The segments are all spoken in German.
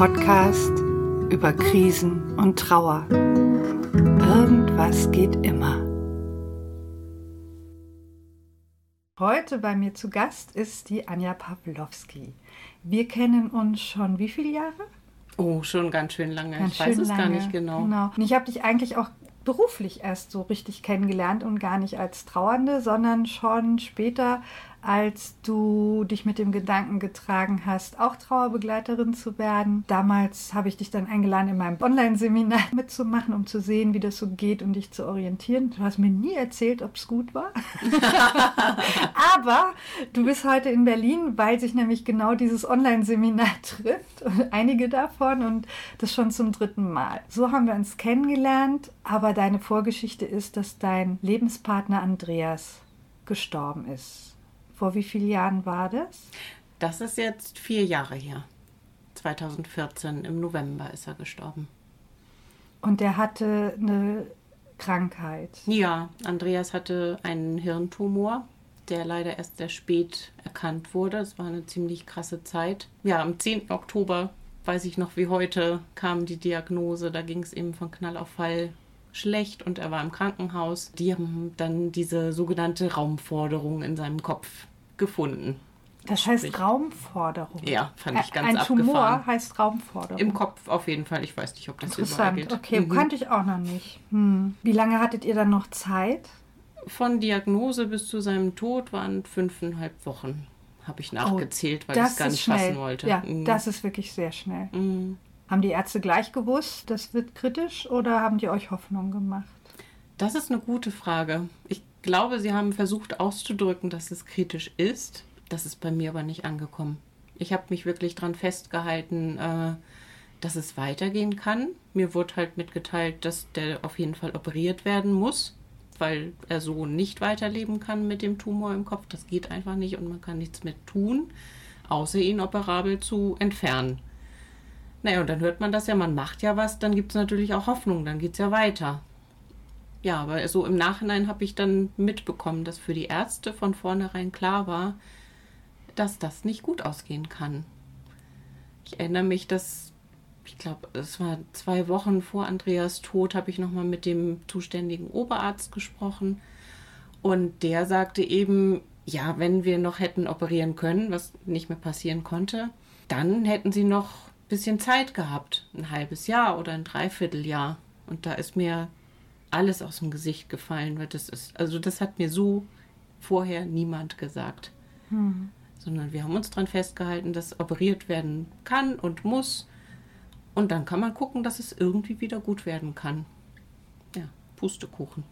Podcast über Krisen und Trauer. Irgendwas geht immer. Heute bei mir zu Gast ist die Anja Pawlowski. Wir kennen uns schon wie viele Jahre? Oh, schon ganz schön lange. Ganz ich weiß es lange. gar nicht genau. genau. Und ich habe dich eigentlich auch beruflich erst so richtig kennengelernt und gar nicht als Trauernde, sondern schon später, als du dich mit dem Gedanken getragen hast, auch Trauerbegleiterin zu werden. Damals habe ich dich dann eingeladen, in meinem Online-Seminar mitzumachen, um zu sehen, wie das so geht und dich zu orientieren. Du hast mir nie erzählt, ob es gut war. Aber du bist heute in Berlin, weil sich nämlich genau dieses Online-Seminar trifft. Und einige davon und das schon zum dritten Mal. So haben wir uns kennengelernt, aber deine Vorgeschichte ist, dass dein Lebenspartner Andreas gestorben ist. Vor wie vielen Jahren war das? Das ist jetzt vier Jahre her. 2014, im November ist er gestorben. Und er hatte eine Krankheit. Ja, Andreas hatte einen Hirntumor, der leider erst sehr spät erkannt wurde. Es war eine ziemlich krasse Zeit. Ja, am 10. Oktober, weiß ich noch wie heute, kam die Diagnose. Da ging es ihm von Knall auf Fall schlecht und er war im Krankenhaus. Die haben dann diese sogenannte Raumforderung in seinem Kopf gefunden. Das heißt Sprich. Raumforderung. Ja, fand ich ganz Ein abgefahren. Tumor heißt Raumforderung. Im Kopf auf jeden Fall. Ich weiß nicht, ob das überall gilt. Okay, Mhm. kannte ich auch noch nicht. Hm. Wie lange hattet ihr dann noch Zeit? Von Diagnose bis zu seinem Tod waren fünfeinhalb Wochen, habe ich nachgezählt, weil ich Oh, das es gar nicht schnell. fassen wollte. Ja, Mhm. das ist wirklich sehr schnell. Mhm. Haben die Ärzte gleich gewusst, das wird kritisch oder haben die euch Hoffnung gemacht? Das ist eine gute Frage. Ich glaube, sie haben versucht auszudrücken, dass es kritisch ist. Das ist bei mir aber nicht angekommen. Ich habe mich wirklich daran festgehalten, äh, dass es weitergehen kann. Mir wurde halt mitgeteilt, dass der auf jeden Fall operiert werden muss, weil er so nicht weiterleben kann mit dem Tumor im Kopf. Das geht einfach nicht und man kann nichts mit tun, außer ihn operabel zu entfernen. Naja, und dann hört man das ja, man macht ja was, dann gibt es natürlich auch Hoffnung, dann geht es ja weiter. Ja, aber so im Nachhinein habe ich dann mitbekommen, dass für die Ärzte von vornherein klar war, dass das nicht gut ausgehen kann. Ich erinnere mich, dass, ich glaube, es war zwei Wochen vor Andreas Tod, habe ich nochmal mit dem zuständigen Oberarzt gesprochen. Und der sagte eben, ja, wenn wir noch hätten operieren können, was nicht mehr passieren konnte, dann hätten sie noch ein bisschen Zeit gehabt. Ein halbes Jahr oder ein Dreivierteljahr. Und da ist mir alles aus dem Gesicht gefallen, weil das ist, also das hat mir so vorher niemand gesagt. Sondern wir haben uns daran festgehalten, dass operiert werden kann und muss. Und dann kann man gucken, dass es irgendwie wieder gut werden kann. Ja, Pustekuchen.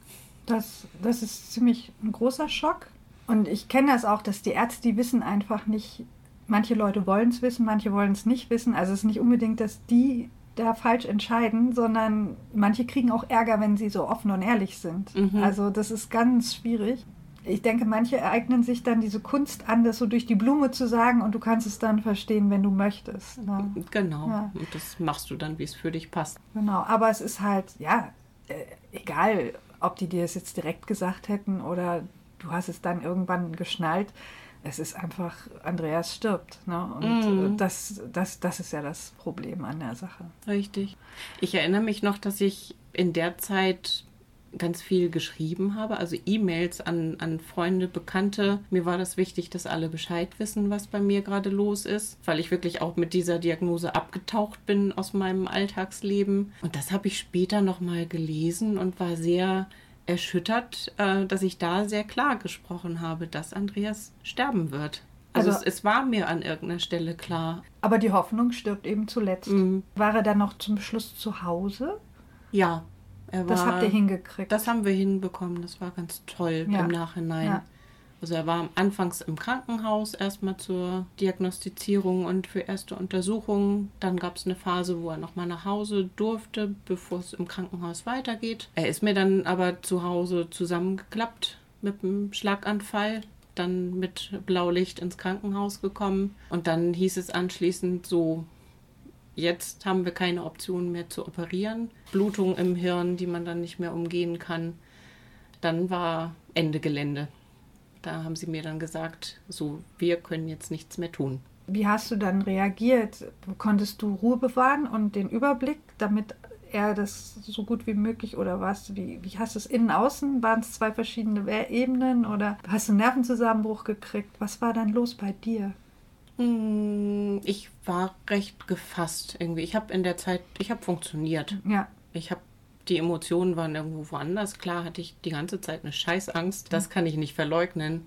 Das, das ist ziemlich ein großer Schock. Und ich kenne das auch, dass die Ärzte, die wissen einfach nicht, manche Leute wollen es wissen, manche wollen es nicht wissen. Also es ist nicht unbedingt, dass die da falsch entscheiden, sondern manche kriegen auch Ärger, wenn sie so offen und ehrlich sind. Mhm. Also das ist ganz schwierig. Ich denke, manche ereignen sich dann diese Kunst an, das so durch die Blume zu sagen und du kannst es dann verstehen, wenn du möchtest. Ne? Genau. Ja. Und das machst du dann, wie es für dich passt. Genau, aber es ist halt, ja, äh, egal, ob die dir das jetzt direkt gesagt hätten oder du hast es dann irgendwann geschnallt. Es ist einfach, Andreas stirbt. Ne? Und äh, das, das, das ist ja das Problem an der Sache. Richtig. Ich erinnere mich noch, dass ich in der Zeit ganz viel geschrieben habe, also E-Mails an, an Freunde, Bekannte. Mir war das wichtig, dass alle Bescheid wissen, was bei mir gerade los ist, weil ich wirklich auch mit dieser Diagnose abgetaucht bin aus meinem Alltagsleben. Und das habe ich später nochmal gelesen und war sehr erschüttert, äh, dass ich da sehr klar gesprochen habe, dass Andreas sterben wird. Also, Also- es, es war mir an irgendeiner Stelle klar. Aber die Hoffnung stirbt eben zuletzt. Mhm. War er dann noch zum Schluss zu Hause? Ja, er war. Das habt ihr hingekriegt. Das haben wir hinbekommen. Das war ganz toll Ja. im Nachhinein. Ja. Also er war anfangs im Krankenhaus erstmal zur Diagnostizierung und für erste Untersuchungen. Dann gab es eine Phase, wo er nochmal nach Hause durfte, bevor es im Krankenhaus weitergeht. Er ist mir dann aber zu Hause zusammengeklappt mit einem Schlaganfall. Dann mit Blaulicht ins Krankenhaus gekommen. Und dann hieß es anschließend so, Jetzt haben wir keine Option mehr zu operieren. Blutung im Hirn, die man dann nicht mehr umgehen kann. Dann war Ende Gelände. Da haben sie mir dann gesagt, so, wir können jetzt nichts mehr tun. Wie hast du dann reagiert? Konntest du Ruhe bewahren und den Überblick, damit er das so gut wie möglich oder was? Wie, wie hast du es innen, außen? Waren es zwei verschiedene Ebenen oder hast du einen Nervenzusammenbruch gekriegt? Was war dann los bei dir? Hm, ich war recht gefasst irgendwie. Ich habe in der Zeit, ich habe funktioniert. Ja. Ich habe die Emotionen waren irgendwo woanders. Klar hatte ich die ganze Zeit eine Scheißangst. Das kann ich nicht verleugnen.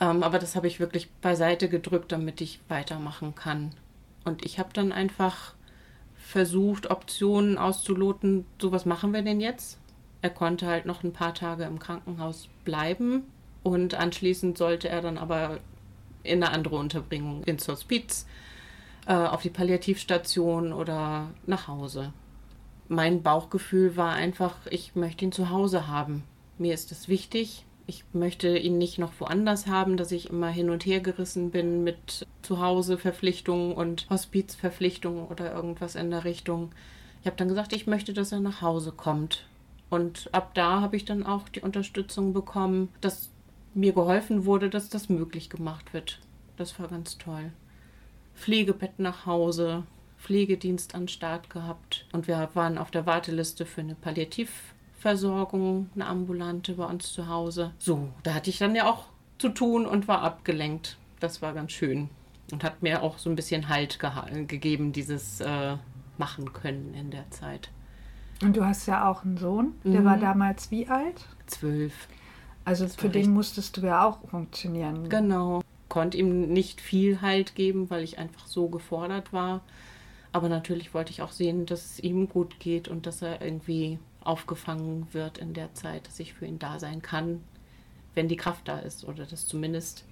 Ähm, aber das habe ich wirklich beiseite gedrückt, damit ich weitermachen kann. Und ich habe dann einfach versucht, Optionen auszuloten. So, was machen wir denn jetzt? Er konnte halt noch ein paar Tage im Krankenhaus bleiben. Und anschließend sollte er dann aber in eine andere Unterbringung, ins Hospiz, äh, auf die Palliativstation oder nach Hause. Mein Bauchgefühl war einfach, ich möchte ihn zu Hause haben. Mir ist es wichtig. Ich möchte ihn nicht noch woanders haben, dass ich immer hin und her gerissen bin mit Zuhauseverpflichtungen und Hospizverpflichtungen oder irgendwas in der Richtung. Ich habe dann gesagt, ich möchte, dass er nach Hause kommt. Und ab da habe ich dann auch die Unterstützung bekommen, dass mir geholfen wurde, dass das möglich gemacht wird. Das war ganz toll. Pflegebett nach Hause, Pflegedienst an Start gehabt und wir waren auf der Warteliste für eine Palliativversorgung, eine ambulante bei uns zu Hause. So, da hatte ich dann ja auch zu tun und war abgelenkt. Das war ganz schön und hat mir auch so ein bisschen Halt gegeben, dieses äh, machen können in der Zeit. Und du hast ja auch einen Sohn, der mhm. war damals wie alt? Zwölf. Also für den musstest du ja auch funktionieren. Genau. Konnte ihm nicht viel Halt geben, weil ich einfach so gefordert war. Aber natürlich wollte ich auch sehen, dass es ihm gut geht und dass er irgendwie aufgefangen wird in der Zeit, dass ich für ihn da sein kann, wenn die Kraft da ist oder das zumindest.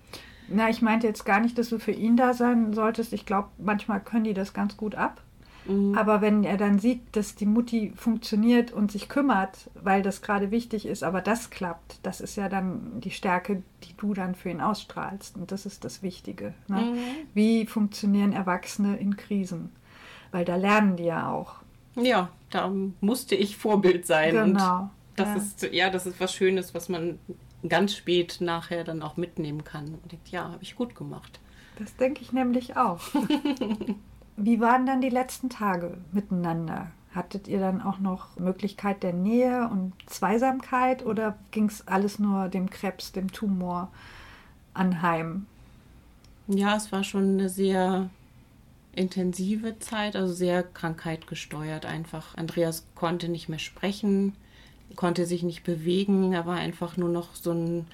Na, ich meinte jetzt gar nicht, dass du für ihn da sein solltest. Ich glaube, manchmal können die das ganz gut ab. Mhm. Aber wenn er dann sieht, dass die Mutti funktioniert und sich kümmert, weil das gerade wichtig ist, aber das klappt, das ist ja dann die Stärke, die du dann für ihn ausstrahlst. Und das ist das Wichtige. Ne? Mhm. Wie funktionieren Erwachsene in Krisen? Weil da lernen die ja auch. Ja, da musste ich Vorbild sein. Genau. Und das ja. ist ja, das ist was Schönes, was man ganz spät nachher dann auch mitnehmen kann und denkt, ja, habe ich gut gemacht. Das denke ich nämlich auch. Wie waren dann die letzten Tage miteinander? Hattet ihr dann auch noch Möglichkeit der Nähe und Zweisamkeit oder ging es alles nur dem Krebs, dem Tumor anheim? Ja, es war schon eine sehr intensive Zeit, also sehr krankheitgesteuert einfach. Andreas konnte nicht mehr sprechen, konnte sich nicht bewegen, er war einfach nur noch so ein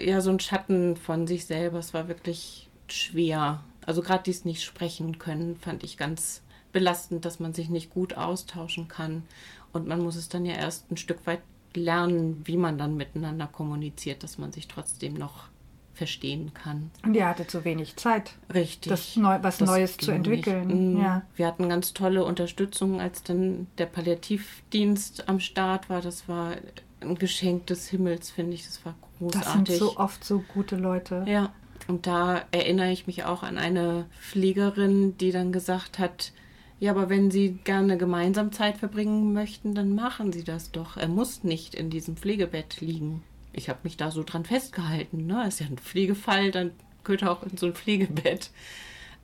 ja so ein Schatten von sich selber. Es war wirklich schwer also gerade dies nicht sprechen können, fand ich ganz belastend, dass man sich nicht gut austauschen kann. Und man muss es dann ja erst ein Stück weit lernen, wie man dann miteinander kommuniziert, dass man sich trotzdem noch verstehen kann. Und ihr hattet so wenig Zeit, Richtig. Das Neu was das Neues zu entwickeln. Mhm. Ja. Wir hatten ganz tolle Unterstützung, als dann der Palliativdienst am Start war. Das war ein Geschenk des Himmels, finde ich. Das war großartig. Das sind so oft so gute Leute. Ja, und da erinnere ich mich auch an eine Pflegerin, die dann gesagt hat, ja, aber wenn Sie gerne gemeinsam Zeit verbringen möchten, dann machen Sie das doch. Er muss nicht in diesem Pflegebett liegen. Ich habe mich da so dran festgehalten. Ne? Ist ja ein Pflegefall, dann gehört auch in so ein Pflegebett.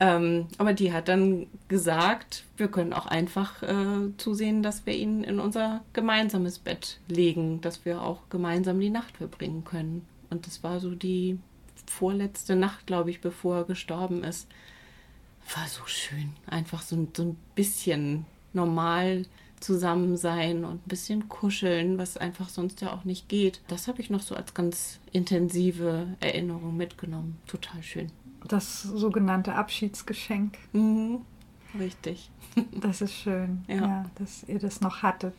Ähm, aber die hat dann gesagt, wir können auch einfach äh, zusehen, dass wir ihn in unser gemeinsames Bett legen, dass wir auch gemeinsam die Nacht verbringen können. Und das war so die vorletzte Nacht, glaube ich, bevor er gestorben ist. War so schön. Einfach so, so ein bisschen normal zusammen sein und ein bisschen kuscheln, was einfach sonst ja auch nicht geht. Das habe ich noch so als ganz intensive Erinnerung mitgenommen. Total schön. Das sogenannte Abschiedsgeschenk. Mhm, richtig. Das ist schön, ja. ja, dass ihr das noch hattet.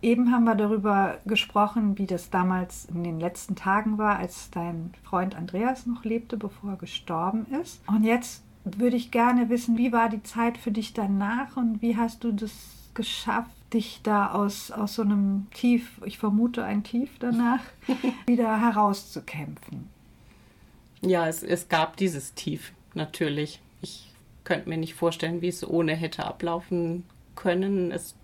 Eben haben wir darüber gesprochen, wie das damals in den letzten Tagen war, als dein Freund Andreas noch lebte, bevor er gestorben ist. Und jetzt würde ich gerne wissen, wie war die Zeit für dich danach und wie hast du das geschafft, dich da aus, aus so einem Tief, ich vermute ein Tief danach, wieder herauszukämpfen? Ja, es, es gab dieses Tief natürlich. Ich könnte mir nicht vorstellen, wie es ohne hätte ablaufen können. Es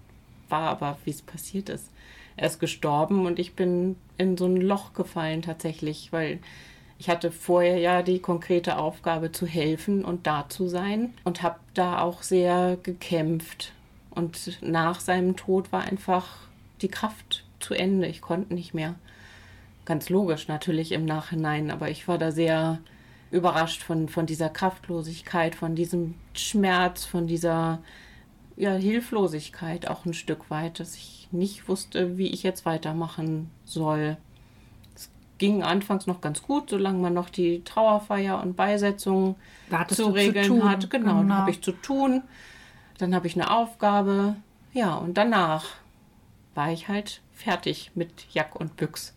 war aber, wie es passiert ist. Er ist gestorben und ich bin in so ein Loch gefallen tatsächlich, weil Ich hatte vorher ja die konkrete Aufgabe zu helfen und da zu sein und habe da auch sehr gekämpft. Und nach seinem Tod war einfach die Kraft zu Ende. Ich konnte nicht mehr. Ganz logisch natürlich im Nachhinein, aber ich war da sehr überrascht von, von dieser Kraftlosigkeit, von diesem Schmerz, von dieser ja, Hilflosigkeit auch ein Stück weit, dass ich nicht wusste, wie ich jetzt weitermachen soll. Es ging anfangs noch ganz gut, solange man noch die Trauerfeier und Beisetzung zu regeln zu hat. Genau, genau. dann habe ich zu tun. Dann habe ich eine Aufgabe. Ja, und danach war ich halt fertig mit Jack und Büchs.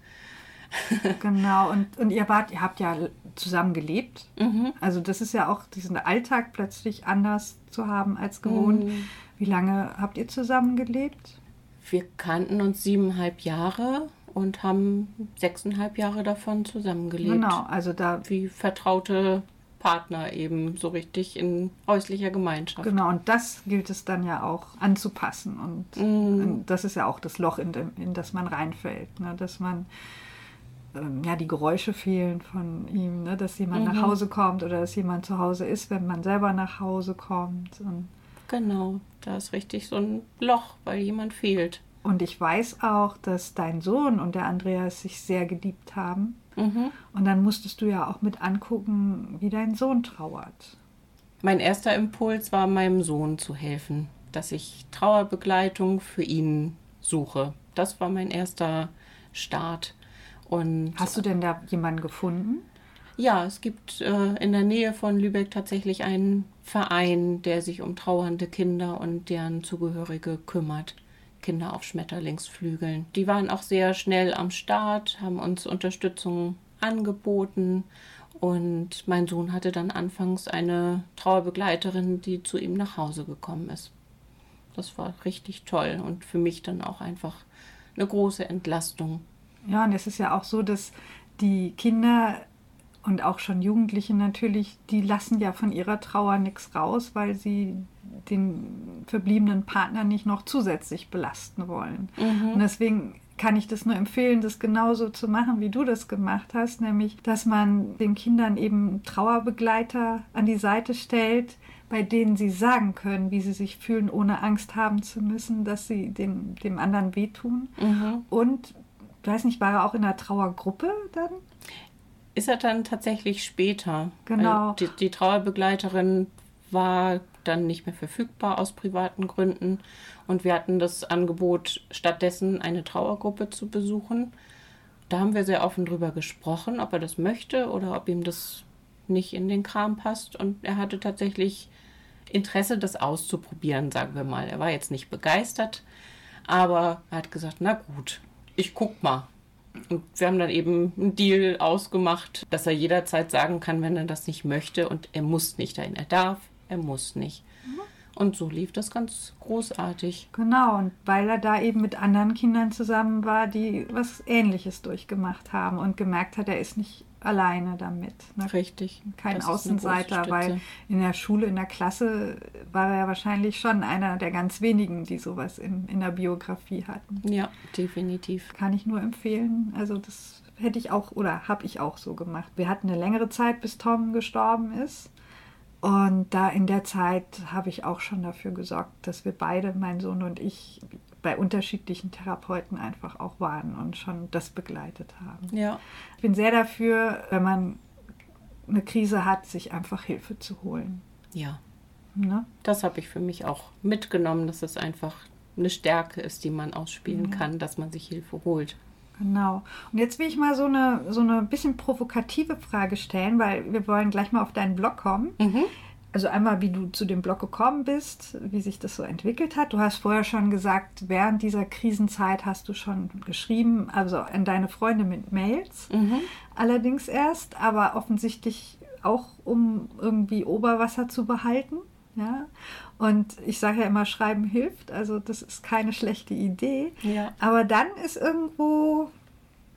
genau, und, und ihr wart, ihr habt ja zusammen gelebt. Mhm. Also das ist ja auch diesen Alltag plötzlich anders zu haben als gewohnt. Mhm. Wie lange habt ihr zusammen gelebt? Wir kannten uns siebeneinhalb Jahre und haben sechseinhalb Jahre davon zusammengelebt. Genau, also da. Wie vertraute Partner eben so richtig in häuslicher Gemeinschaft. Genau, und das gilt es dann ja auch anzupassen. Und, mm. und das ist ja auch das Loch, in, dem, in das man reinfällt. Ne? Dass man ähm, ja, die Geräusche fehlen von ihm, ne? dass jemand mhm. nach Hause kommt oder dass jemand zu Hause ist, wenn man selber nach Hause kommt. Und genau, da ist richtig so ein Loch, weil jemand fehlt. Und ich weiß auch, dass dein Sohn und der Andreas sich sehr geliebt haben. Mhm. Und dann musstest du ja auch mit angucken, wie dein Sohn trauert. Mein erster Impuls war, meinem Sohn zu helfen, dass ich Trauerbegleitung für ihn suche. Das war mein erster Start. Und Hast du denn da jemanden gefunden? Ja, es gibt äh, in der Nähe von Lübeck tatsächlich einen Verein, der sich um trauernde Kinder und deren Zugehörige kümmert. Kinder auf Schmetterlingsflügeln. Die waren auch sehr schnell am Start, haben uns Unterstützung angeboten und mein Sohn hatte dann anfangs eine Trauerbegleiterin, die zu ihm nach Hause gekommen ist. Das war richtig toll und für mich dann auch einfach eine große Entlastung. Ja, und es ist ja auch so, dass die Kinder und auch schon Jugendliche natürlich, die lassen ja von ihrer Trauer nichts raus, weil sie den verbliebenen Partner nicht noch zusätzlich belasten wollen. Mhm. Und deswegen kann ich das nur empfehlen, das genauso zu machen, wie du das gemacht hast, nämlich, dass man den Kindern eben Trauerbegleiter an die Seite stellt, bei denen sie sagen können, wie sie sich fühlen, ohne Angst haben zu müssen, dass sie dem, dem anderen wehtun. Mhm. Und ich weiß nicht, war er auch in der Trauergruppe dann? Ist er dann tatsächlich später. Genau. Die, die Trauerbegleiterin war dann nicht mehr verfügbar aus privaten Gründen und wir hatten das Angebot, stattdessen eine Trauergruppe zu besuchen. Da haben wir sehr offen drüber gesprochen, ob er das möchte oder ob ihm das nicht in den Kram passt. Und er hatte tatsächlich Interesse, das auszuprobieren, sagen wir mal. Er war jetzt nicht begeistert, aber er hat gesagt, na gut, ich guck mal. Und wir haben dann eben einen Deal ausgemacht, dass er jederzeit sagen kann, wenn er das nicht möchte. Und er muss nicht dahin. Er darf, er muss nicht. Mhm. Und so lief das ganz großartig. Genau, und weil er da eben mit anderen Kindern zusammen war, die was Ähnliches durchgemacht haben und gemerkt hat, er ist nicht alleine damit. Ne? Richtig. Kein Außenseiter, weil in der Schule, in der Klasse war er wahrscheinlich schon einer der ganz wenigen, die sowas in, in der Biografie hatten. Ja, definitiv. Kann ich nur empfehlen. Also das hätte ich auch oder habe ich auch so gemacht. Wir hatten eine längere Zeit, bis Tom gestorben ist. Und da in der Zeit habe ich auch schon dafür gesorgt, dass wir beide, mein Sohn und ich, bei unterschiedlichen Therapeuten einfach auch waren und schon das begleitet haben. Ja. Ich bin sehr dafür, wenn man eine Krise hat, sich einfach Hilfe zu holen. Ja. Ne? Das habe ich für mich auch mitgenommen, dass es einfach eine Stärke ist, die man ausspielen ja. kann, dass man sich Hilfe holt. Genau. Und jetzt will ich mal so eine, so eine bisschen provokative Frage stellen, weil wir wollen gleich mal auf deinen Blog kommen. Mhm. Also einmal, wie du zu dem Blog gekommen bist, wie sich das so entwickelt hat. Du hast vorher schon gesagt, während dieser Krisenzeit hast du schon geschrieben, also an deine Freunde mit Mails. Mhm. Allerdings erst, aber offensichtlich auch, um irgendwie Oberwasser zu behalten. Ja. Und ich sage ja immer, Schreiben hilft, also das ist keine schlechte Idee. Ja. Aber dann ist irgendwo,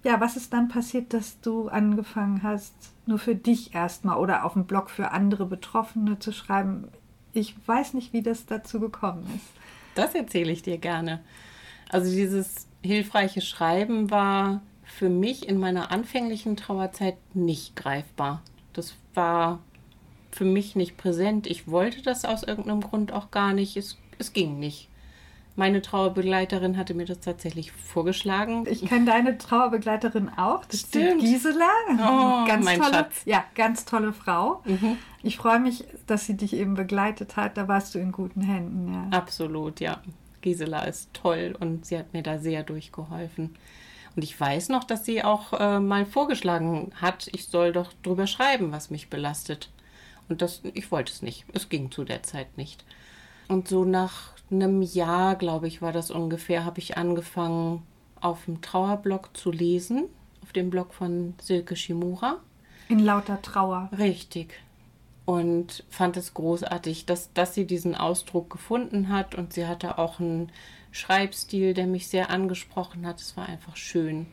ja, was ist dann passiert, dass du angefangen hast, nur für dich erstmal oder auf dem Blog für andere Betroffene zu schreiben? Ich weiß nicht, wie das dazu gekommen ist. Das erzähle ich dir gerne. Also dieses hilfreiche Schreiben war für mich in meiner anfänglichen Trauerzeit nicht greifbar. Das war für mich nicht präsent. Ich wollte das aus irgendeinem Grund auch gar nicht. Es, es ging nicht. Meine Trauerbegleiterin hatte mir das tatsächlich vorgeschlagen. Ich kenne deine Trauerbegleiterin auch. Das Stimmt. ist Gisela. Oh, ganz mein tolle, Schatz. Ja, ganz tolle Frau. Mhm. Ich freue mich, dass sie dich eben begleitet hat. Da warst du in guten Händen. Ja. Absolut, ja. Gisela ist toll und sie hat mir da sehr durchgeholfen. Und ich weiß noch, dass sie auch äh, mal vorgeschlagen hat, ich soll doch drüber schreiben, was mich belastet. Und das, ich wollte es nicht. Es ging zu der Zeit nicht. Und so nach einem Jahr, glaube ich, war das ungefähr, habe ich angefangen, auf dem Trauerblog zu lesen. Auf dem Blog von Silke Shimura. In lauter Trauer. Richtig. Und fand es großartig, dass, dass sie diesen Ausdruck gefunden hat. Und sie hatte auch einen Schreibstil, der mich sehr angesprochen hat. Es war einfach schön.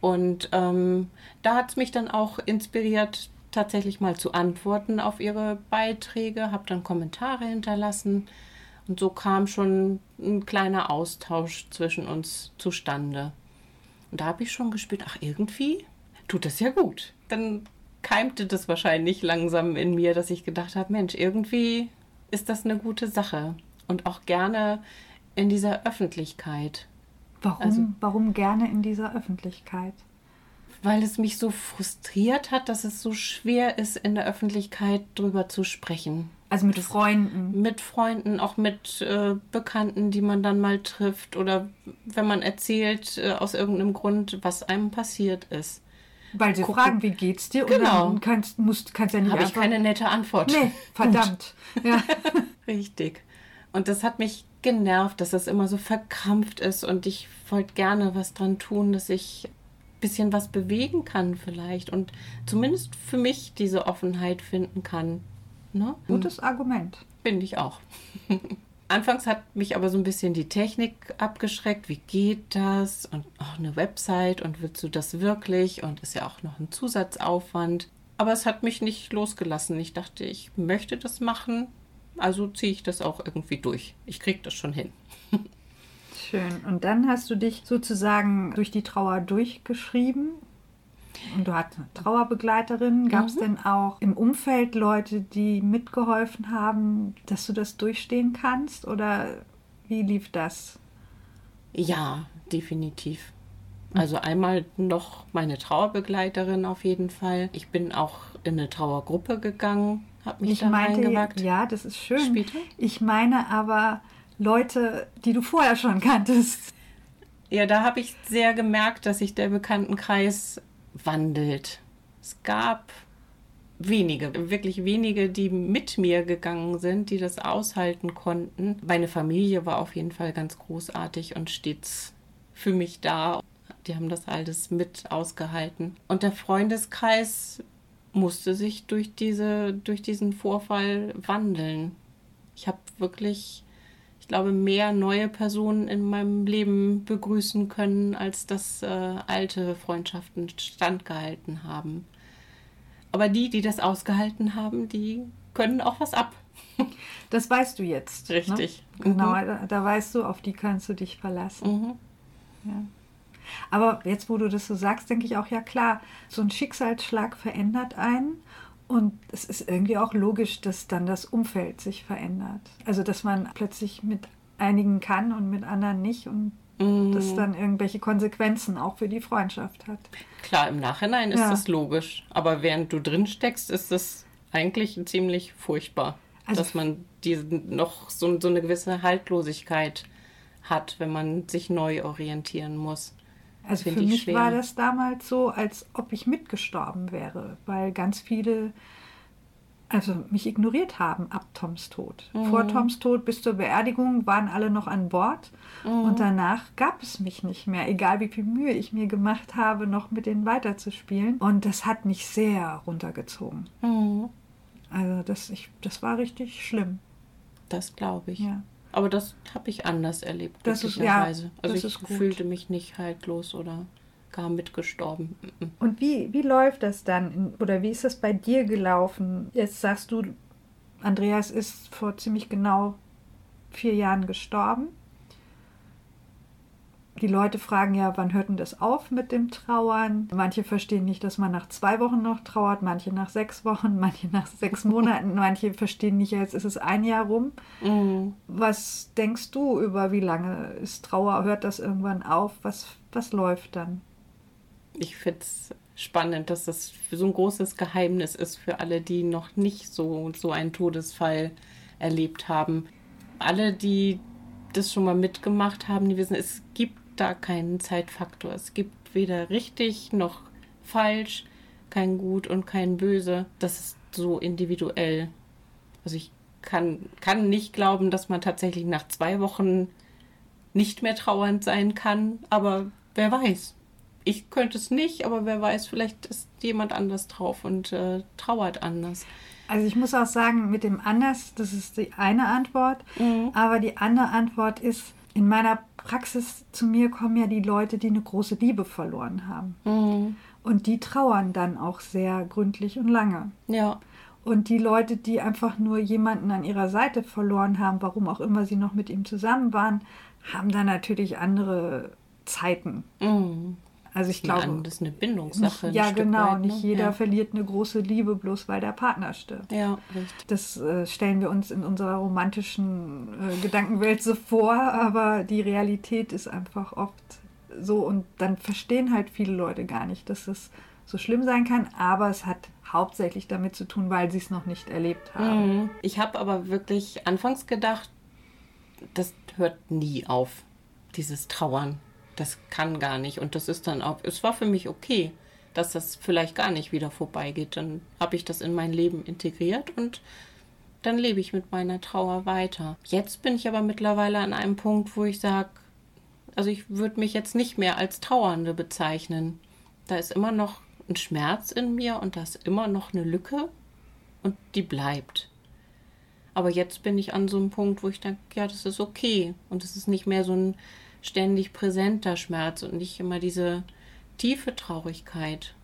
Und ähm, da hat es mich dann auch inspiriert, tatsächlich mal zu antworten auf ihre Beiträge, habe dann Kommentare hinterlassen. Und so kam schon ein kleiner Austausch zwischen uns zustande. Und da habe ich schon gespürt, ach, irgendwie tut das ja gut. Dann keimte das wahrscheinlich langsam in mir, dass ich gedacht habe, Mensch, irgendwie ist das eine gute Sache. Und auch gerne in dieser Öffentlichkeit. Warum, Also- warum gerne in dieser Öffentlichkeit? Weil es mich so frustriert hat, dass es so schwer ist, in der Öffentlichkeit drüber zu sprechen. Also mit Freunden. Mit Freunden, auch mit äh, Bekannten, die man dann mal trifft oder wenn man erzählt äh, aus irgendeinem Grund, was einem passiert ist. Weil sie Guck- fragen, wie geht's dir? Genau. Und dann kannst, musst, kannst ja nicht Habe ich keine nette Antwort. Nee, verdammt. Ja. Richtig. Und das hat mich genervt, dass das immer so verkrampft ist und ich wollte gerne was dran tun, dass ich bisschen was bewegen kann vielleicht und zumindest für mich diese Offenheit finden kann. Ne? Gutes Argument. Finde ich auch. Anfangs hat mich aber so ein bisschen die Technik abgeschreckt. Wie geht das? Und auch eine Website und willst du das wirklich? Und ist ja auch noch ein Zusatzaufwand. Aber es hat mich nicht losgelassen. Ich dachte, ich möchte das machen. Also ziehe ich das auch irgendwie durch. Ich kriege das schon hin. Schön. Und dann hast du dich sozusagen durch die Trauer durchgeschrieben. Und du hattest eine Trauerbegleiterin. Gab es Mhm. denn auch im Umfeld Leute, die mitgeholfen haben, dass du das durchstehen kannst? Oder wie lief das? Ja, definitiv. Also einmal noch meine Trauerbegleiterin auf jeden Fall. Ich bin auch in eine Trauergruppe gegangen, habe mich Ich da meinte, reingewagt. ja, das ist schön. Später? Ich meine aber Leute, die du vorher schon kanntest. Ja, da habe ich sehr gemerkt, dass sich der Bekanntenkreis wandelt. Es gab wenige, wirklich wenige, die mit mir gegangen sind, die das aushalten konnten. Meine Familie war auf jeden Fall ganz großartig und stets für mich da. Die haben das alles mit ausgehalten. Und der Freundeskreis musste sich durch, diese, durch diesen Vorfall wandeln. Ich habe wirklich ich glaube, mehr neue Personen in meinem Leben begrüßen können, als dass äh, alte Freundschaften standgehalten haben. Aber die, die das ausgehalten haben, die können auch was ab. Das weißt du jetzt. Richtig. Ne? Genau, da, da weißt du, auf die kannst du dich verlassen. Mhm. Ja. Aber jetzt, wo du das so sagst, denke ich auch, ja klar, so ein Schicksalsschlag verändert einen. Und es ist irgendwie auch logisch, dass dann das Umfeld sich verändert. Also, dass man plötzlich mit einigen kann und mit anderen nicht und Mhm. das dann irgendwelche Konsequenzen auch für die Freundschaft hat. Klar, im Nachhinein ist Ja. das logisch. Aber während du drin steckst, ist das eigentlich ziemlich furchtbar, Also- dass man diese, noch so, so eine gewisse Haltlosigkeit hat, wenn man sich neu orientieren muss. Also Find für ich mich schwer. war das damals so, als ob ich mitgestorben wäre, weil ganz viele also mich ignoriert haben ab Toms Tod. Mhm. Vor Toms Tod bis zur Beerdigung waren alle noch an Bord Mhm. und danach gab es mich nicht mehr, egal wie viel Mühe ich mir gemacht habe, noch mit denen weiterzuspielen. Und das hat mich sehr runtergezogen. Mhm. Also das, ich, das war richtig schlimm. Das glaube ich. Ja. Aber das habe ich anders erlebt, Das ist- glücklicherweise. ja, also das ich fühlte mich nicht haltlos oder gar mitgestorben. Und wie, wie läuft das dann? Oder wie ist das bei dir gelaufen? Jetzt sagst du, Andreas ist vor ziemlich genau vier Jahren gestorben. Die Leute fragen ja, wann hört denn das auf mit dem Trauern? Manche verstehen nicht, dass man nach zwei Wochen noch trauert, manche nach sechs Wochen, manche nach sechs Monaten, manche verstehen nicht, jetzt ist es ein Jahr rum. Mhm. Was denkst du über, wie lange ist Trauer? Hört das irgendwann auf? Was, was läuft dann? Ich finde es spannend, dass das so ein großes Geheimnis ist für alle, die noch nicht so, so einen Todesfall erlebt haben. Alle, die das schon mal mitgemacht haben, die wissen, es gibt da keinen Zeitfaktor. Es gibt weder richtig noch falsch, kein Gut und kein Böse. Das ist so individuell. Also ich kann, kann nicht glauben, dass man tatsächlich nach zwei Wochen nicht mehr trauernd sein kann, aber wer weiß. Ich könnte es nicht, aber wer weiß, vielleicht ist jemand anders drauf und äh, trauert anders. Also ich muss auch sagen, mit dem anders, das ist die eine Antwort, mhm. aber die andere Antwort ist, in meiner Praxis zu mir kommen ja die Leute, die eine große Liebe verloren haben. Mhm. Und die trauern dann auch sehr gründlich und lange. Ja. Und die Leute, die einfach nur jemanden an ihrer Seite verloren haben, warum auch immer sie noch mit ihm zusammen waren, haben dann natürlich andere Zeiten. Mhm. Also ich glaube, das ist eine Bindungssache. Nicht, ja, ein genau. Weit, ne? Nicht jeder ja. verliert eine große Liebe bloß weil der Partner stirbt. Ja, richtig. Das äh, stellen wir uns in unserer romantischen äh, Gedankenwelt so vor, aber die Realität ist einfach oft so und dann verstehen halt viele Leute gar nicht, dass es so schlimm sein kann. Aber es hat hauptsächlich damit zu tun, weil sie es noch nicht erlebt haben. Mhm. Ich habe aber wirklich anfangs gedacht, das hört nie auf, dieses Trauern das kann gar nicht. Und das ist dann auch, es war für mich okay, dass das vielleicht gar nicht wieder vorbeigeht. Dann habe ich das in mein Leben integriert und dann lebe ich mit meiner Trauer weiter. Jetzt bin ich aber mittlerweile an einem Punkt, wo ich sage, also ich würde mich jetzt nicht mehr als Trauernde bezeichnen. Da ist immer noch ein Schmerz in mir und da ist immer noch eine Lücke und die bleibt. Aber jetzt bin ich an so einem Punkt, wo ich denke, ja, das ist okay. Und es ist nicht mehr so ein ständig präsenter Schmerz und nicht immer diese tiefe Traurigkeit.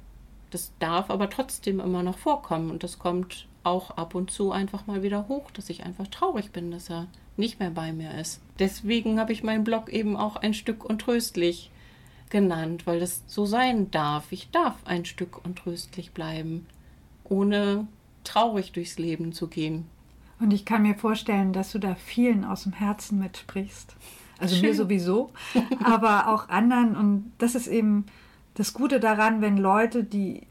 Das darf aber trotzdem immer noch vorkommen und das kommt auch ab und zu einfach mal wieder hoch, dass ich einfach traurig bin, dass er nicht mehr bei mir ist. Deswegen habe ich meinen Blog eben auch ein Stück untröstlich genannt, weil das so sein darf. Ich darf ein Stück untröstlich bleiben, ohne traurig durchs Leben zu gehen. Und ich kann mir vorstellen, dass du da vielen aus dem Herzen mitsprichst. Also Schön. mir sowieso, aber auch anderen. Und das ist eben das Gute daran, wenn Leute, die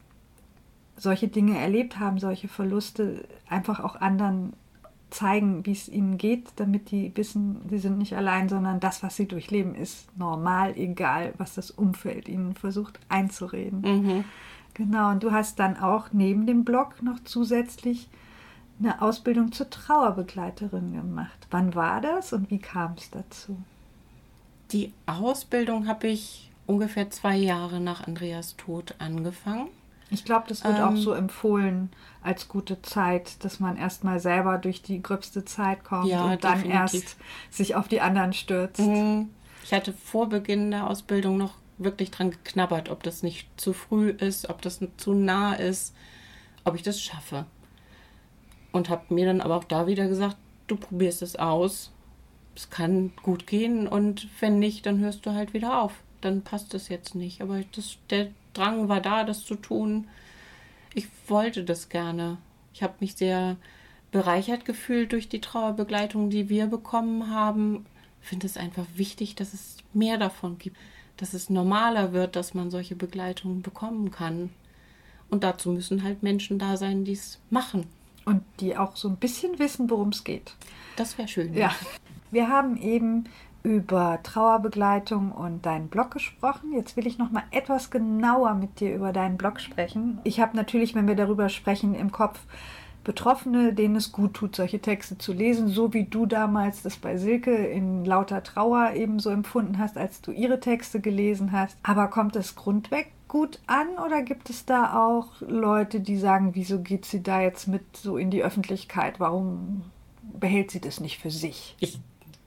solche Dinge erlebt haben, solche Verluste, einfach auch anderen zeigen, wie es ihnen geht, damit die wissen, sie sind nicht allein, sondern das, was sie durchleben, ist normal, egal was das Umfeld ihnen versucht einzureden. Mhm. Genau, und du hast dann auch neben dem Blog noch zusätzlich eine Ausbildung zur Trauerbegleiterin gemacht. Wann war das und wie kam es dazu? Die Ausbildung habe ich ungefähr zwei Jahre nach Andreas Tod angefangen. Ich glaube, das wird ähm, auch so empfohlen als gute Zeit, dass man erstmal selber durch die gröbste Zeit kommt ja, und dann definitiv. erst sich auf die anderen stürzt. Mhm. Ich hatte vor Beginn der Ausbildung noch wirklich dran geknabbert, ob das nicht zu früh ist, ob das zu nah ist, ob ich das schaffe. Und habe mir dann aber auch da wieder gesagt, du probierst es aus es kann gut gehen und wenn nicht, dann hörst du halt wieder auf. Dann passt es jetzt nicht. Aber das, der Drang war da, das zu tun. Ich wollte das gerne. Ich habe mich sehr bereichert gefühlt durch die Trauerbegleitung, die wir bekommen haben. Ich finde es einfach wichtig, dass es mehr davon gibt, dass es normaler wird, dass man solche Begleitungen bekommen kann. Und dazu müssen halt Menschen da sein, die es machen. Und die auch so ein bisschen wissen, worum es geht. Das wäre schön. Ja. Wir haben eben über Trauerbegleitung und deinen Blog gesprochen. Jetzt will ich noch mal etwas genauer mit dir über deinen Blog sprechen. Ich habe natürlich, wenn wir darüber sprechen, im Kopf Betroffene, denen es gut tut, solche Texte zu lesen, so wie du damals das bei Silke in lauter Trauer eben so empfunden hast, als du ihre Texte gelesen hast. Aber kommt es grundweg gut an oder gibt es da auch Leute, die sagen, wieso geht sie da jetzt mit so in die Öffentlichkeit? Warum behält sie das nicht für sich? Ich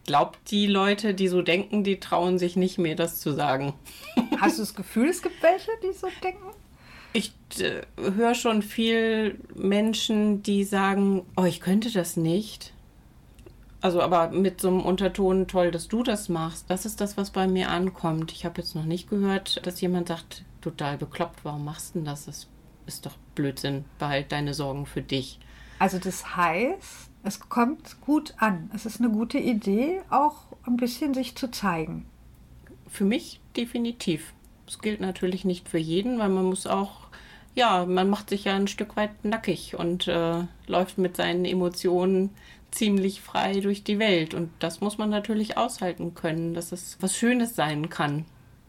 glaube, die Leute, die so denken, die trauen sich nicht mehr, das zu sagen. Hast du das Gefühl, es gibt welche, die so denken? Ich äh, höre schon viel Menschen, die sagen, oh, ich könnte das nicht. Also aber mit so einem Unterton, toll, dass du das machst. Das ist das, was bei mir ankommt. Ich habe jetzt noch nicht gehört, dass jemand sagt, total bekloppt, warum machst du denn das? Das ist doch Blödsinn. Behalt deine Sorgen für dich. Also das heißt, es kommt gut an. Es ist eine gute Idee, auch ein bisschen sich zu zeigen. Für mich definitiv. Das gilt natürlich nicht für jeden, weil man muss auch, ja, man macht sich ja ein Stück weit nackig und äh, läuft mit seinen Emotionen ziemlich frei durch die Welt. Und das muss man natürlich aushalten können, dass es was Schönes sein kann.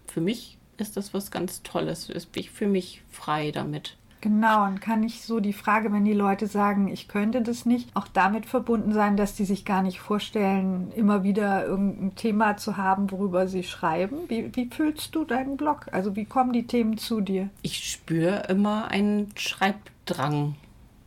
Für mich ist das was ganz Tolles. Ich fühle mich frei damit. Genau, und kann nicht so die Frage, wenn die Leute sagen, ich könnte das nicht, auch damit verbunden sein, dass die sich gar nicht vorstellen, immer wieder irgendein Thema zu haben, worüber sie schreiben? Wie, wie fühlst du deinen Blog? Also wie kommen die Themen zu dir? Ich spüre immer einen Schreibdrang.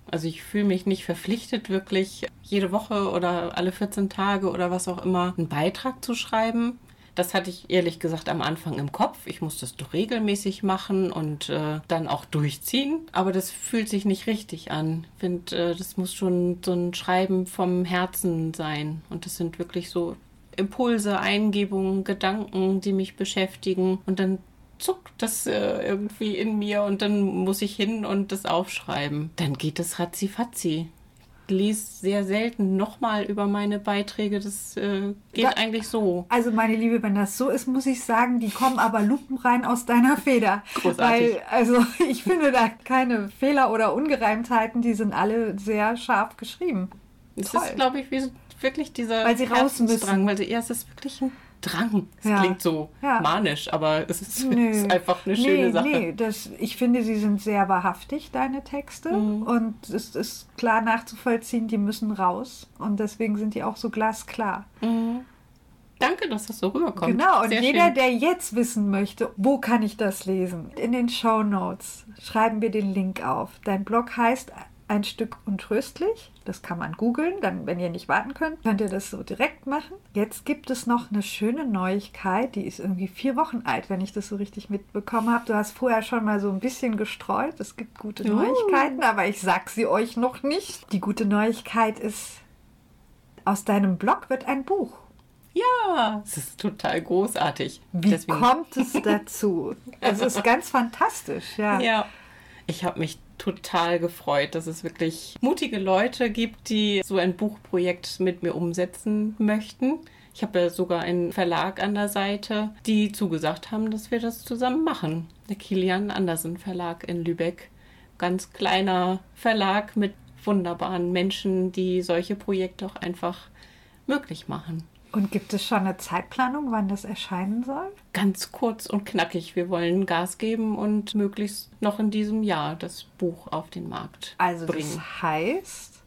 Also ich fühle mich nicht verpflichtet, wirklich jede Woche oder alle 14 Tage oder was auch immer einen Beitrag zu schreiben. Das hatte ich ehrlich gesagt am Anfang im Kopf. Ich muss das doch regelmäßig machen und äh, dann auch durchziehen. Aber das fühlt sich nicht richtig an. Ich finde, äh, das muss schon so ein Schreiben vom Herzen sein. Und das sind wirklich so Impulse, Eingebungen, Gedanken, die mich beschäftigen. Und dann zuckt das äh, irgendwie in mir und dann muss ich hin und das aufschreiben. Dann geht es ratzifatzi lese sehr selten nochmal über meine Beiträge. Das äh, geht da, eigentlich so. Also meine Liebe, wenn das so ist, muss ich sagen, die kommen aber lupenrein aus deiner Feder. Großartig. Weil, also ich finde da keine Fehler oder Ungereimtheiten, die sind alle sehr scharf geschrieben. Es ist, glaube ich, wie wirklich dieser weil sie raus müssen. Weil sie, ja, es ist wirklich ein Drang. Das ja. klingt so ja. manisch, aber es ist, ist, einfach eine schöne nee, Sache. Nee, das, ich finde, sie sind sehr wahrhaftig, deine Texte. Mhm. Und es ist klar nachzuvollziehen, die müssen raus. Und deswegen sind die auch so glasklar. Mhm. Danke, dass das so rüberkommt. Genau, und Sehr jeder, schön. der jetzt wissen möchte, wo kann ich das lesen? In den Show Notes schreiben wir den Link auf. Dein Blog heißt ein Stück untröstlich. Das kann man googeln. Dann, wenn ihr nicht warten könnt, könnt ihr das so direkt machen. Jetzt gibt es noch eine schöne Neuigkeit. Die ist irgendwie vier Wochen alt, wenn ich das so richtig mitbekommen habe. Du hast vorher schon mal so ein bisschen gestreut. Es gibt gute uh. Neuigkeiten, aber ich sag sie euch noch nicht. Die gute Neuigkeit ist, aus deinem Blog wird ein Buch. Ja, es ist total großartig. Wie Deswegen. kommt es dazu? Es ist ganz fantastisch, ja. Ja, ich habe mich total gefreut, dass es wirklich mutige Leute gibt, die so ein Buchprojekt mit mir umsetzen möchten. Ich habe ja sogar einen Verlag an der Seite, die zugesagt haben, dass wir das zusammen machen. Der Kilian Andersen Verlag in Lübeck. Ganz kleiner Verlag mit wunderbaren Menschen, die solche Projekte auch einfach möglich machen. Und gibt es schon eine Zeitplanung, wann das erscheinen soll? Ganz kurz und knackig. Wir wollen Gas geben und möglichst noch in diesem Jahr das Buch auf den Markt also bringen. Also das heißt,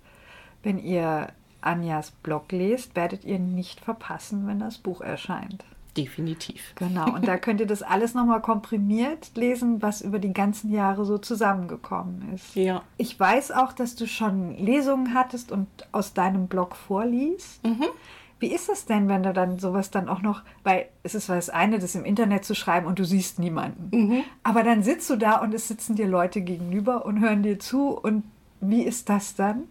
wenn ihr Anjas Blog lest, werdet ihr nicht verpassen, wenn das Buch erscheint. Definitiv. Genau, und da könnt ihr das alles nochmal komprimiert lesen, was über die ganzen Jahre so zusammengekommen ist. Ja. Ich weiß auch, dass du schon Lesungen hattest und aus deinem Blog vorliest. Mhm. Wie ist es denn, wenn du dann sowas dann auch noch, weil es ist das eine, das im Internet zu schreiben und du siehst niemanden. Mhm. Aber dann sitzt du da und es sitzen dir Leute gegenüber und hören dir zu und wie ist das dann?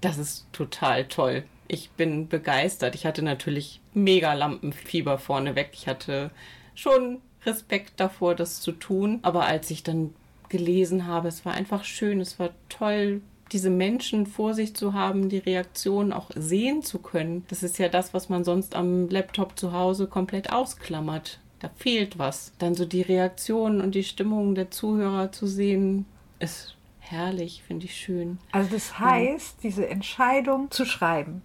Das ist total toll. Ich bin begeistert. Ich hatte natürlich mega Lampenfieber vorneweg. Ich hatte schon Respekt davor, das zu tun. Aber als ich dann gelesen habe, es war einfach schön, es war toll, diese Menschen vor sich zu haben, die Reaktionen auch sehen zu können. Das ist ja das, was man sonst am Laptop zu Hause komplett ausklammert. Da fehlt was. Dann so die Reaktionen und die Stimmung der Zuhörer zu sehen, ist herrlich, finde ich schön. Also das heißt, ja. diese Entscheidung zu schreiben,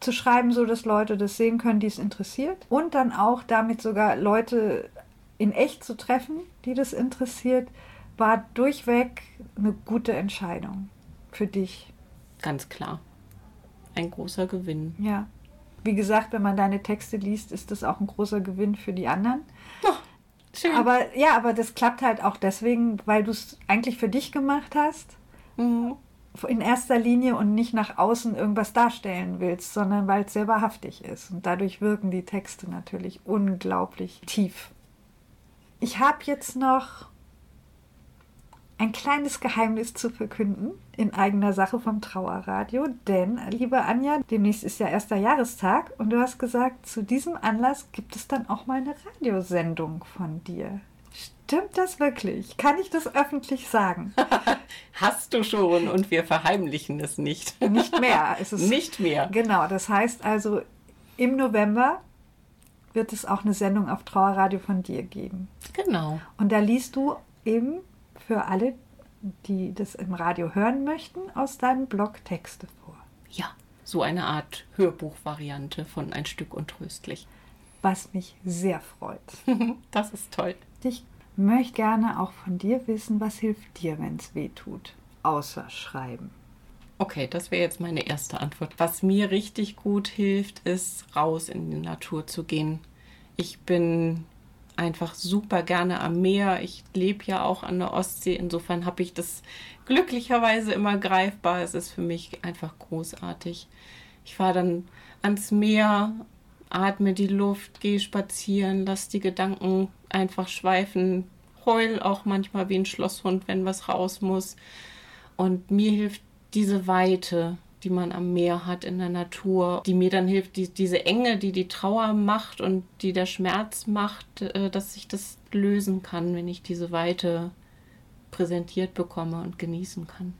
zu schreiben, so dass Leute das sehen können, die es interessiert und dann auch damit sogar Leute in echt zu treffen, die das interessiert, war durchweg eine gute Entscheidung für dich. Ganz klar. Ein großer Gewinn. Ja. Wie gesagt, wenn man deine Texte liest, ist das auch ein großer Gewinn für die anderen. Oh, schön. Aber ja, aber das klappt halt auch deswegen, weil du es eigentlich für dich gemacht hast. Mhm. In erster Linie und nicht nach außen irgendwas darstellen willst, sondern weil es sehr wahrhaftig ist. Und dadurch wirken die Texte natürlich unglaublich tief. Ich habe jetzt noch ein kleines Geheimnis zu verkünden in eigener Sache vom Trauerradio. Denn, liebe Anja, demnächst ist ja erster Jahrestag und du hast gesagt, zu diesem Anlass gibt es dann auch mal eine Radiosendung von dir. Stimmt das wirklich? Kann ich das öffentlich sagen? Hast du schon und wir verheimlichen es nicht. Nicht mehr. Es ist nicht mehr. Genau, das heißt also, im November wird es auch eine Sendung auf Trauerradio von dir geben. Genau. Und da liest du eben für alle, die das im Radio hören möchten, aus deinem Blog Texte vor. Ja, so eine Art Hörbuchvariante von Ein Stück untröstlich. Was mich sehr freut. das ist toll. Ich möchte gerne auch von dir wissen, was hilft dir, wenn es weh tut, außer Schreiben. Okay, das wäre jetzt meine erste Antwort. Was mir richtig gut hilft, ist raus in die Natur zu gehen. Ich bin einfach super gerne am Meer. Ich lebe ja auch an der Ostsee. Insofern habe ich das glücklicherweise immer greifbar. Es ist für mich einfach großartig. Ich fahre dann ans Meer, atme die Luft, gehe spazieren, lasse die Gedanken einfach schweifen, heul auch manchmal wie ein Schlosshund, wenn was raus muss. Und mir hilft diese Weite, die man am Meer hat in der Natur, die mir dann hilft, die, diese Enge, die die Trauer macht und die der Schmerz macht, äh, dass ich das lösen kann, wenn ich diese Weite präsentiert bekomme und genießen kann.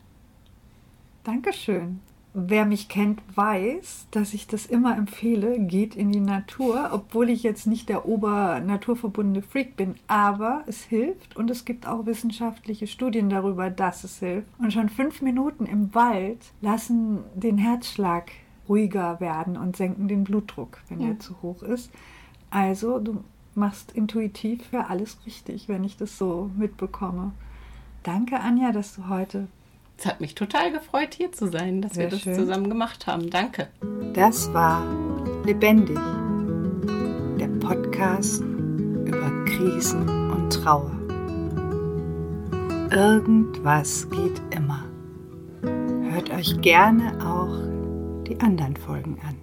Dankeschön. Wer mich kennt, weiß, dass ich das immer empfehle, geht in die Natur, obwohl ich jetzt nicht der obernaturverbundene Freak bin. Aber es hilft und es gibt auch wissenschaftliche Studien darüber, dass es hilft. Und schon fünf Minuten im Wald lassen den Herzschlag ruhiger werden und senken den Blutdruck, wenn ja. er zu hoch ist. Also du machst intuitiv für alles richtig, wenn ich das so mitbekomme. Danke, Anja, dass du heute es hat mich total gefreut, hier zu sein, dass Sehr wir das schön. zusammen gemacht haben. Danke. Das war Lebendig, der Podcast über Krisen und Trauer. Irgendwas geht immer. Hört euch gerne auch die anderen Folgen an.